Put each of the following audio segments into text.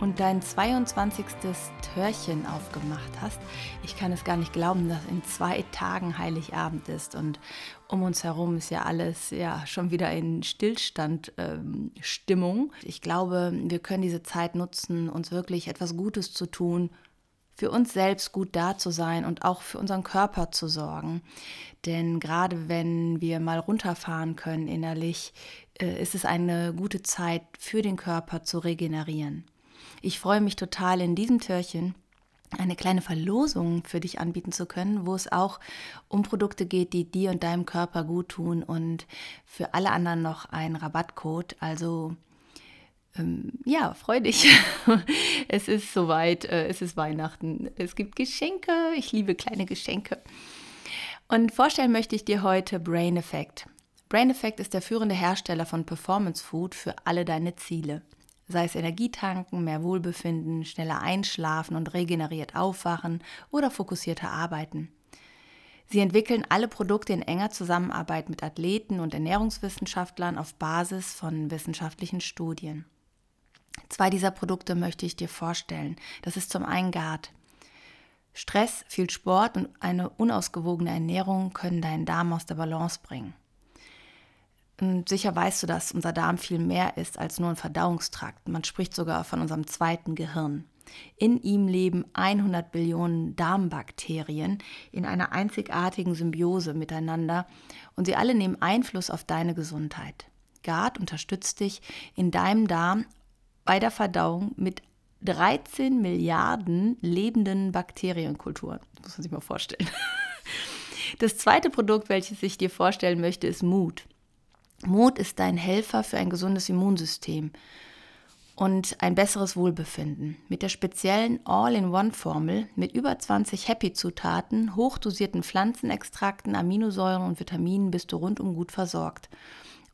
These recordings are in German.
und dein 22. Türchen aufgemacht hast. Ich kann es gar nicht glauben, dass in zwei Tagen Heiligabend ist und um uns herum ist ja alles ja schon wieder in Stillstand-Stimmung. Ähm, ich glaube, wir können diese Zeit nutzen, uns wirklich etwas Gutes zu tun, für uns selbst gut da zu sein und auch für unseren Körper zu sorgen. Denn gerade wenn wir mal runterfahren können innerlich, äh, ist es eine gute Zeit für den Körper zu regenerieren. Ich freue mich total in diesem Türchen eine kleine Verlosung für dich anbieten zu können, wo es auch um Produkte geht, die dir und deinem Körper gut tun und für alle anderen noch ein Rabattcode. Also ähm, ja, freu dich. es ist soweit, äh, es ist Weihnachten, es gibt Geschenke, ich liebe kleine Geschenke. Und vorstellen möchte ich dir heute Brain Effect. Brain Effect ist der führende Hersteller von Performance Food für alle deine Ziele sei es Energietanken, mehr Wohlbefinden, schneller einschlafen und regeneriert aufwachen oder fokussierter arbeiten. Sie entwickeln alle Produkte in enger Zusammenarbeit mit Athleten und Ernährungswissenschaftlern auf Basis von wissenschaftlichen Studien. Zwei dieser Produkte möchte ich dir vorstellen. Das ist zum einen GARD. Stress, viel Sport und eine unausgewogene Ernährung können deinen Darm aus der Balance bringen. Sicher weißt du, dass unser Darm viel mehr ist als nur ein Verdauungstrakt. Man spricht sogar von unserem zweiten Gehirn. In ihm leben 100 Billionen Darmbakterien in einer einzigartigen Symbiose miteinander und sie alle nehmen Einfluss auf deine Gesundheit. GARD unterstützt dich in deinem Darm bei der Verdauung mit 13 Milliarden lebenden Bakterienkulturen. Das muss man sich mal vorstellen. Das zweite Produkt, welches ich dir vorstellen möchte, ist Mut. Mut ist dein Helfer für ein gesundes Immunsystem und ein besseres Wohlbefinden. Mit der speziellen All-in-One-Formel mit über 20 Happy-Zutaten, hochdosierten Pflanzenextrakten, Aminosäuren und Vitaminen bist du rundum gut versorgt.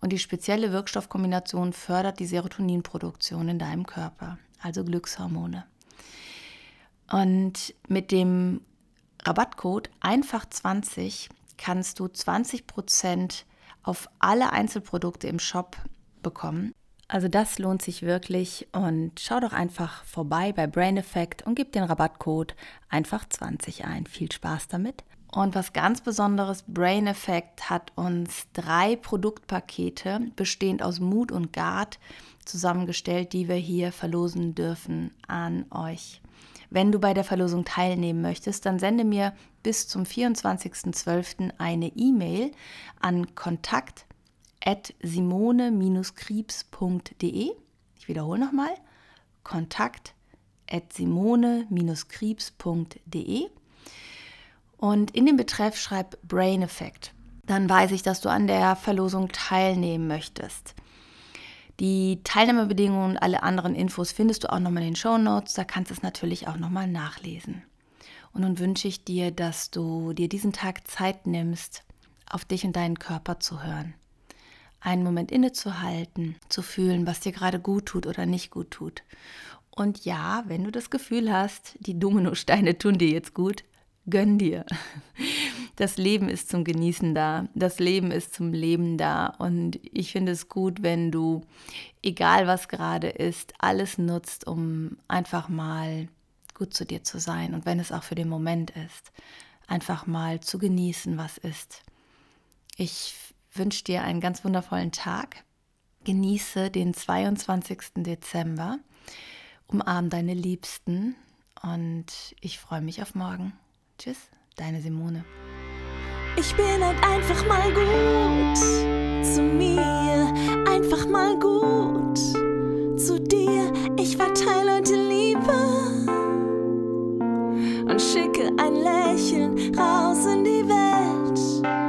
Und die spezielle Wirkstoffkombination fördert die Serotoninproduktion in deinem Körper, also Glückshormone. Und mit dem Rabattcode einfach 20 kannst du 20 Prozent auf alle Einzelprodukte im Shop bekommen. Also das lohnt sich wirklich und schau doch einfach vorbei bei Brain Effect und gib den Rabattcode einfach 20 ein. Viel Spaß damit. Und was ganz besonderes, Brain Effect hat uns drei Produktpakete bestehend aus Mut und Guard zusammengestellt, die wir hier verlosen dürfen an euch. Wenn du bei der Verlosung teilnehmen möchtest, dann sende mir bis zum 24.12. eine E-Mail an kontakt simone-kriebs.de. Ich wiederhole nochmal, kontakt simone-kriebs.de und in den Betreff schreib Brain Effect. Dann weiß ich, dass du an der Verlosung teilnehmen möchtest. Die Teilnahmebedingungen und alle anderen Infos findest du auch nochmal in den Show Notes. Da kannst du es natürlich auch nochmal nachlesen. Und nun wünsche ich dir, dass du dir diesen Tag Zeit nimmst, auf dich und deinen Körper zu hören. Einen Moment innezuhalten, zu fühlen, was dir gerade gut tut oder nicht gut tut. Und ja, wenn du das Gefühl hast, die Dominosteine tun dir jetzt gut, gönn dir. Das Leben ist zum Genießen da. Das Leben ist zum Leben da. Und ich finde es gut, wenn du, egal was gerade ist, alles nutzt, um einfach mal gut zu dir zu sein. Und wenn es auch für den Moment ist, einfach mal zu genießen, was ist. Ich wünsche dir einen ganz wundervollen Tag. Genieße den 22. Dezember. Umarm deine Liebsten und ich freue mich auf morgen. Tschüss, deine Simone. Ich bin halt einfach mal gut zu mir, einfach mal gut zu dir. Ich verteile heute Liebe und schicke ein Lächeln raus in die Welt.